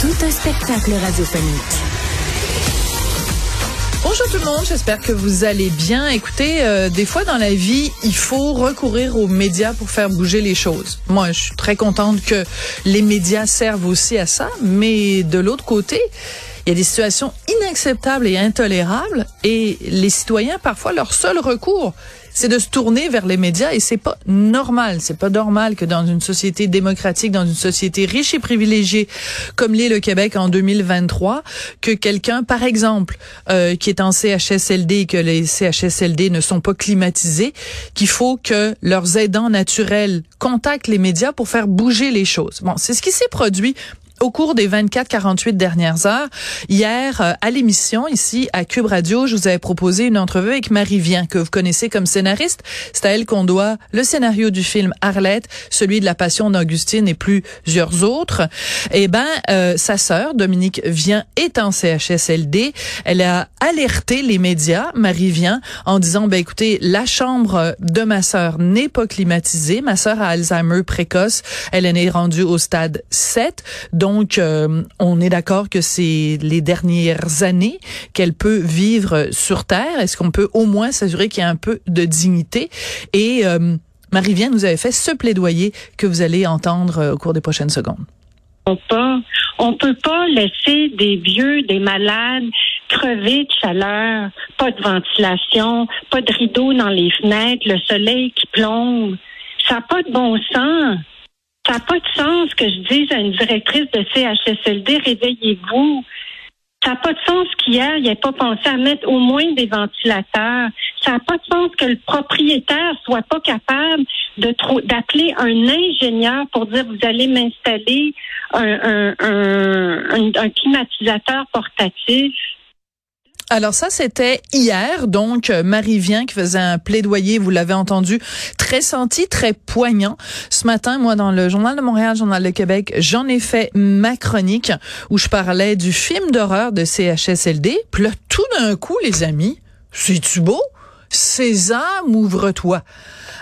Tout un spectacle radiophonique. Bonjour tout le monde, j'espère que vous allez bien. Écoutez, euh, des fois dans la vie, il faut recourir aux médias pour faire bouger les choses. Moi, je suis très contente que les médias servent aussi à ça, mais de l'autre côté, il y a des situations inacceptables et intolérables et les citoyens, parfois, leur seul recours, c'est de se tourner vers les médias et c'est pas normal. C'est pas normal que dans une société démocratique, dans une société riche et privilégiée comme l'est le Québec en 2023, que quelqu'un, par exemple, euh, qui est en CHSLD et que les CHSLD ne sont pas climatisés, qu'il faut que leurs aidants naturels contactent les médias pour faire bouger les choses. Bon, c'est ce qui s'est produit au cours des 24-48 dernières heures. Hier, euh, à l'émission, ici, à Cube Radio, je vous avais proposé une entrevue avec Marie Vien, que vous connaissez comme scénariste. C'est à elle qu'on doit le scénario du film Arlette, celui de la passion d'Augustine et plusieurs autres. Eh ben, euh, sa sœur, Dominique Vien, est en CHSLD. Elle a alerté les médias, Marie Vien, en disant, ben écoutez, la chambre de ma sœur n'est pas climatisée. Ma sœur a Alzheimer précoce. Elle est rendue au stade 7. Donc, donc, euh, on est d'accord que c'est les dernières années qu'elle peut vivre sur Terre. Est-ce qu'on peut au moins s'assurer qu'il y a un peu de dignité? Et euh, Marie-Vienne nous avait fait ce plaidoyer que vous allez entendre euh, au cours des prochaines secondes. On peut pas laisser des vieux, des malades crever de chaleur, pas de ventilation, pas de rideaux dans les fenêtres, le soleil qui plombe. Ça n'a pas de bon sens. Ça n'a pas de sens que je dise à une directrice de CHSLD, réveillez-vous. Ça n'a pas de sens qu'hier, il n'ait pas pensé à mettre au moins des ventilateurs. Ça n'a pas de sens que le propriétaire soit pas capable de d'appeler un ingénieur pour dire vous allez m'installer un, un climatisateur portatif. Alors ça, c'était hier, donc euh, Marie Vient qui faisait un plaidoyer, vous l'avez entendu, très senti, très poignant. Ce matin, moi, dans le Journal de Montréal, Journal de Québec, j'en ai fait ma chronique où je parlais du film d'horreur de CHSLD. Puis là, tout d'un coup, les amis, c'est-tu beau? Sésame, ouvre-toi.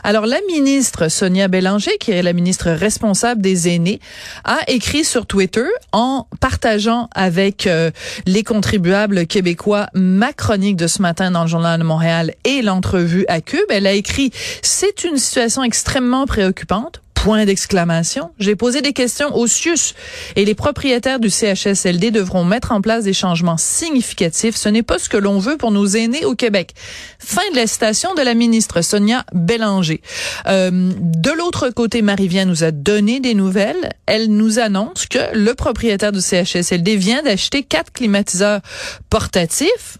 Alors, la ministre Sonia Bélanger, qui est la ministre responsable des aînés, a écrit sur Twitter en partageant avec euh, les contribuables québécois ma chronique de ce matin dans le Journal de Montréal et l'entrevue à Cube. Elle a écrit, c'est une situation extrêmement préoccupante Point d'exclamation. J'ai posé des questions au CIUS et les propriétaires du CHSLD devront mettre en place des changements significatifs. Ce n'est pas ce que l'on veut pour nos aînés au Québec. Fin de la citation de la ministre Sonia Bélanger. Euh, de l'autre côté, Marie-Vien nous a donné des nouvelles. Elle nous annonce que le propriétaire du CHSLD vient d'acheter quatre climatiseurs portatifs.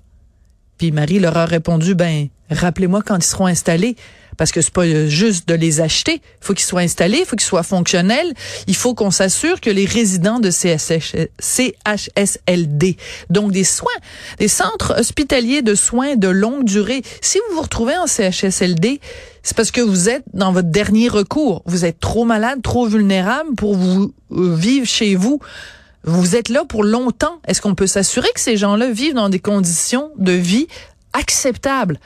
Puis Marie leur a répondu, ben, rappelez-moi quand ils seront installés parce que c'est pas euh, juste de les acheter. Il faut qu'ils soient installés, il faut qu'ils soient fonctionnels. Il faut qu'on s'assure que les résidents de CHSLD, donc des soins, des centres hospitaliers de soins de longue durée, si vous vous retrouvez en CHSLD, c'est parce que vous êtes dans votre dernier recours. Vous êtes trop malade, trop vulnérable pour vous euh, vivre chez vous. Vous êtes là pour longtemps. Est-ce qu'on peut s'assurer que ces gens-là vivent dans des conditions de vie acceptables?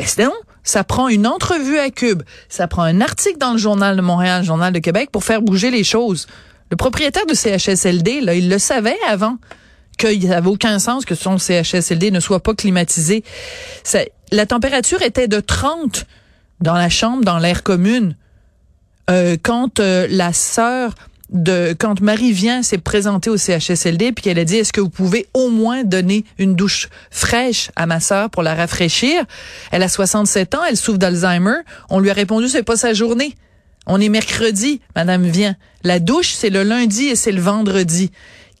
Ben, non. Ça prend une entrevue à Cube. Ça prend un article dans le Journal de Montréal, le Journal de Québec pour faire bouger les choses. Le propriétaire de CHSLD, là, il le savait avant qu'il n'avait aucun sens que son CHSLD ne soit pas climatisé. la température était de 30 dans la chambre, dans l'air commune. Euh, quand euh, la sœur de quand Marie vient s'est présentée au CHSLD puis qu'elle a dit est-ce que vous pouvez au moins donner une douche fraîche à ma sœur pour la rafraîchir? Elle a 67 ans, elle souffre d'Alzheimer. On lui a répondu c'est pas sa journée. On est mercredi, madame vient. La douche c'est le lundi et c'est le vendredi.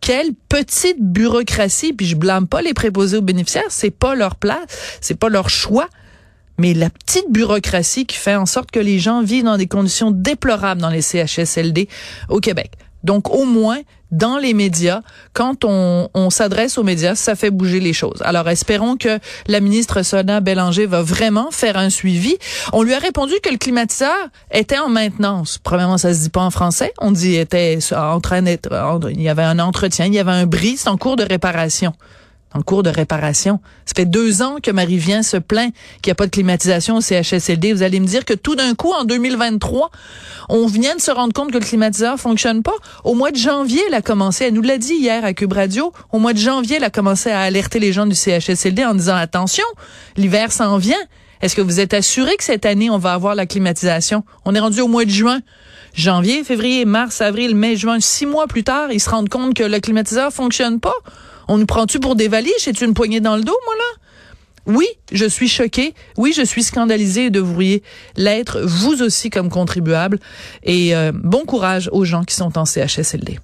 Quelle petite bureaucratie, puis je blâme pas les préposés aux bénéficiaires, c'est pas leur place, c'est pas leur choix mais la petite bureaucratie qui fait en sorte que les gens vivent dans des conditions déplorables dans les CHSLD au Québec. Donc au moins dans les médias, quand on, s'adresse aux médias, ça fait bouger les choses. Alors espérons que la ministre Sona Bélanger va vraiment faire un suivi. On lui a répondu que le climatiseur était en maintenance. Premièrement, ça se dit pas en français. On dit était en train d'être, il y avait un entretien, il y avait un bris, en cours de réparation en cours de réparation. Ça fait deux ans que Marie vient se plaint qu'il n'y a pas de climatisation au CHSLD. Vous allez me dire que tout d'un coup, en 2023, on vient de se rendre compte que le climatiseur fonctionne pas. Au mois de janvier, elle a commencé, elle nous l'a dit hier à Cube Radio, au mois de janvier, elle a commencé à alerter les gens du CHSLD en disant attention, l'hiver s'en vient. Est-ce que vous êtes assuré que cette année, on va avoir la climatisation? On est rendu au mois de juin. Janvier, février, mars, avril, mai, juin, six mois plus tard, ils se rendent compte que le climatiseur fonctionne pas. On nous prend-tu pour des valises? C'est une poignée dans le dos, moi, là? Oui, je suis choquée. Oui, je suis scandalisée et devriez l'être, vous aussi, comme contribuable. Et euh, bon courage aux gens qui sont en CHSLD.